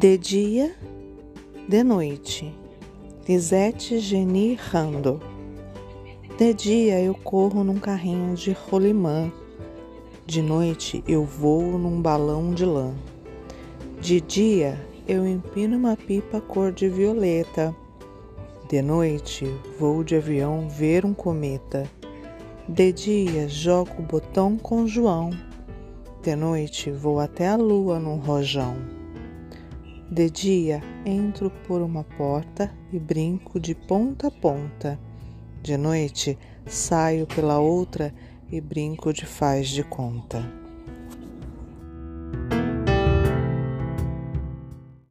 De dia, de noite. Lisete Geni Rando. De dia eu corro num carrinho de rolimã. De noite eu voo num balão de lã. De dia eu empino uma pipa cor de violeta. De noite vou de avião ver um cometa. De dia jogo botão com João. De noite vou até a lua num rojão. De dia entro por uma porta e brinco de ponta a ponta. De noite saio pela outra e brinco de faz de conta.